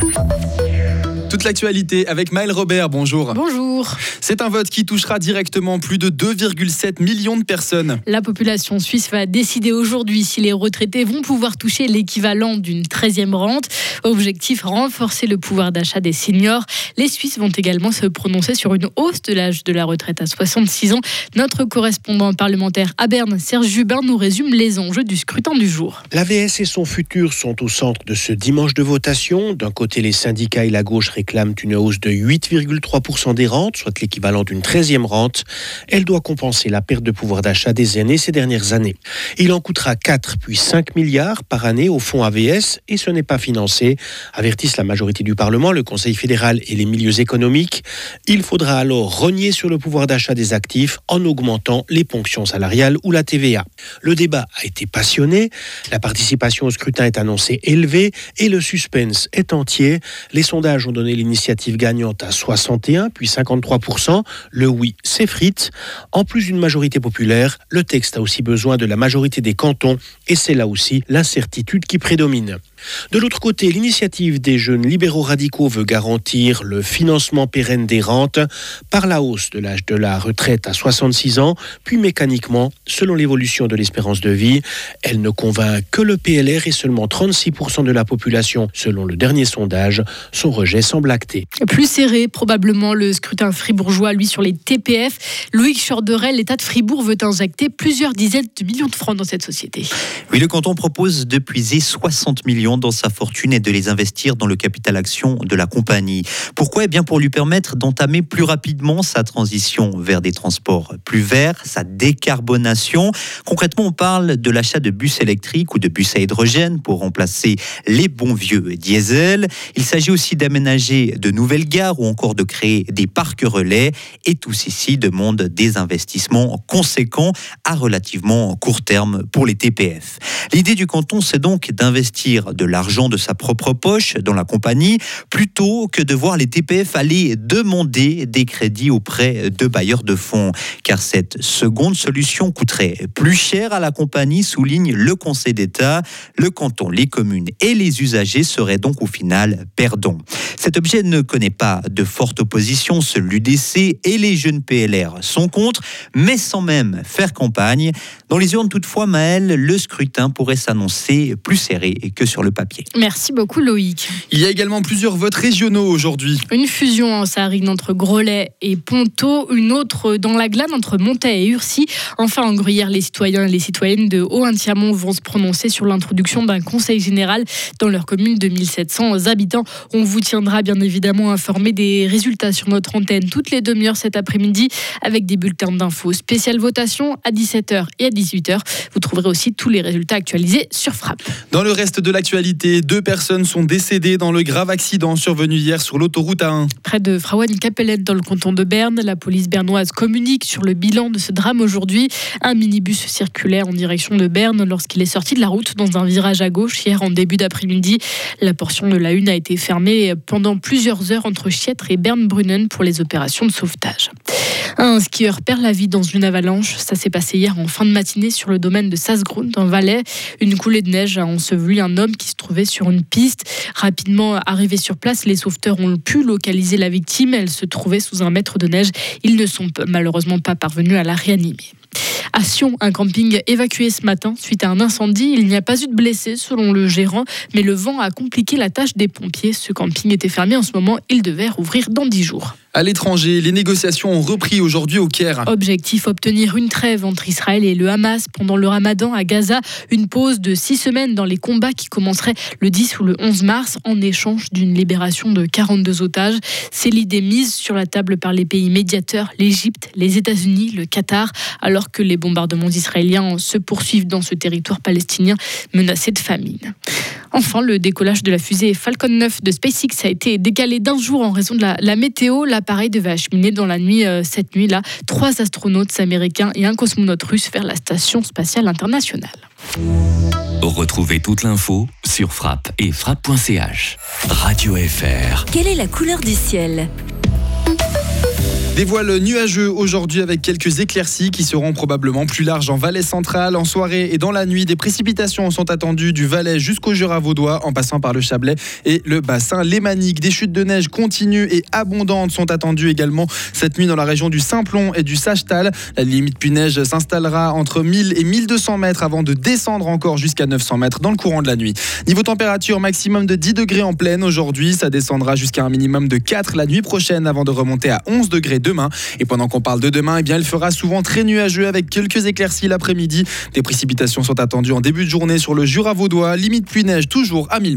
Thank you. Toute l'actualité avec Maël Robert, bonjour. Bonjour. C'est un vote qui touchera directement plus de 2,7 millions de personnes. La population suisse va décider aujourd'hui si les retraités vont pouvoir toucher l'équivalent d'une 13e rente. Objectif, renforcer le pouvoir d'achat des seniors. Les Suisses vont également se prononcer sur une hausse de l'âge de la retraite à 66 ans. Notre correspondant parlementaire à Berne, Serge Jubin, nous résume les enjeux du scrutin du jour. L'AVS et son futur sont au centre de ce dimanche de votation. D'un côté, les syndicats et la gauche réclament une hausse de 8,3% des rentes, soit l'équivalent d'une 13e rente. Elle doit compenser la perte de pouvoir d'achat des aînés ces dernières années. Il en coûtera 4 puis 5 milliards par année au fonds AVS et ce n'est pas financé, avertissent la majorité du Parlement, le Conseil fédéral et les milieux économiques. Il faudra alors renier sur le pouvoir d'achat des actifs en augmentant les ponctions salariales ou la TVA. Le débat a été passionné, la participation au scrutin est annoncée élevée et le suspense est entier. Les sondages ont donné l'initiative gagnante à 61 puis 53% Le oui s'effrite. En plus d'une majorité populaire, le texte a aussi besoin de la majorité des cantons et c'est là aussi l'incertitude qui prédomine. De l'autre côté, l'initiative des jeunes libéraux radicaux veut garantir le financement pérenne des rentes par la hausse de l'âge de la retraite à 66 ans, puis mécaniquement, selon l'évolution de l'espérance de vie. Elle ne convainc que le PLR et seulement 36% de la population, selon le dernier sondage. Son rejet semble acté. Plus serré, probablement le scrutin fribourgeois, lui, sur les TPF. Loïc Chorderel, l'État de Fribourg veut injecter plusieurs dizaines de millions de francs dans cette société. Oui, le canton propose de puiser 60 millions dans sa fortune et de les investir dans le capital action de la compagnie. Pourquoi? Eh bien pour lui permettre d'entamer plus rapidement sa transition vers des transports plus verts, sa décarbonation. Concrètement, on parle de l'achat de bus électriques ou de bus à hydrogène pour remplacer les bons vieux diesel. Il s'agit aussi d'aménager de nouvelles gares ou encore de créer des parcs relais. Et tout ceci demande des investissements conséquents à relativement court terme pour les TPF. L'idée du canton, c'est donc d'investir de l'argent de sa propre poche dans la compagnie, plutôt que de voir les TPF aller demander des crédits auprès de bailleurs de fonds. Car cette seconde solution coûterait plus cher à la compagnie, souligne le Conseil d'État. Le canton, les communes et les usagers seraient donc au final perdants. Cet objet ne connaît pas de forte opposition, seul l'UDC et les jeunes PLR sont contre, mais sans même faire campagne. Dans les urnes toutefois, Maël, le scrutin pourrait s'annoncer plus serré que sur le papier. Merci beaucoup Loïc. Il y a également plusieurs votes régionaux aujourd'hui. Une fusion en Sarine entre Grolet et Ponto, une autre dans la Glane entre Montaix et Urcy. Enfin en Gruyère, les citoyens et les citoyennes de Haut-Intiamont vont se prononcer sur l'introduction d'un conseil général dans leur commune de 1700 habitants. On vous tiendra bien évidemment informé des résultats sur notre antenne toutes les demi-heures cet après-midi avec des bulletins d'infos. Spéciale votation à 17h et à 18h. Vous trouverez aussi tous les résultats actualisés sur Frappe. Dans le reste de l'actualité, deux personnes sont décédées dans le grave accident survenu hier sur l'autoroute A1. Près de Frauen-Capellette dans le canton de Berne, la police bernoise communique sur le bilan de ce drame aujourd'hui. Un minibus circulaire en direction de Berne lorsqu'il est sorti de la route dans un virage à gauche hier en début d'après-midi. La portion de la une a été fermée pendant plusieurs heures entre Chiètre et Berne-Brunnen pour les opérations de sauvetage. Un skieur perd la vie dans une avalanche. Ça s'est passé hier en fin de matinée sur le domaine de Sasgrund, en Valais. Une coulée de neige a enseveli un homme qui se trouvait sur une piste. Rapidement arrivé sur place, les sauveteurs ont pu localiser la victime. Elle se trouvait sous un mètre de neige. Ils ne sont malheureusement pas parvenus à la réanimer. À Sion, un camping évacué ce matin suite à un incendie. Il n'y a pas eu de blessés selon le gérant, mais le vent a compliqué la tâche des pompiers. Ce camping était fermé en ce moment. Il devait rouvrir dans 10 jours. À l'étranger, les négociations ont repris aujourd'hui au Caire. Objectif obtenir une trêve entre Israël et le Hamas pendant le ramadan à Gaza. Une pause de six semaines dans les combats qui commenceraient le 10 ou le 11 mars en échange d'une libération de 42 otages. C'est l'idée mise sur la table par les pays médiateurs, l'Égypte, les États-Unis, le Qatar, alors que les bombardements israéliens se poursuivent dans ce territoire palestinien menacé de famine. Enfin, le décollage de la fusée Falcon 9 de SpaceX a été décalé d'un jour en raison de la, la météo. L'appareil devait acheminer dans la nuit, euh, cette nuit-là, trois astronautes américains et un cosmonaute russe vers la station spatiale internationale. Retrouvez toute l'info sur frappe et frappe.ch. Radio FR. Quelle est la couleur du ciel? Des voiles nuageux aujourd'hui avec quelques éclaircies qui seront probablement plus larges en Valais central. En soirée et dans la nuit, des précipitations sont attendues du Valais jusqu'au Jura vaudois en passant par le Chablais et le bassin lémanique. Des chutes de neige continues et abondantes sont attendues également cette nuit dans la région du Simplon et du Sachetal. La limite puis neige s'installera entre 1000 et 1200 mètres avant de descendre encore jusqu'à 900 mètres dans le courant de la nuit. Niveau température, maximum de 10 degrés en pleine aujourd'hui. Ça descendra jusqu'à un minimum de 4 la nuit prochaine avant de remonter à 11 degrés Et pendant qu'on parle de demain, eh bien, il fera souvent très nuageux avec quelques éclaircies l'après-midi. Des précipitations sont attendues en début de journée sur le Jura vaudois. Limite pluie-neige toujours à 1000 mètres.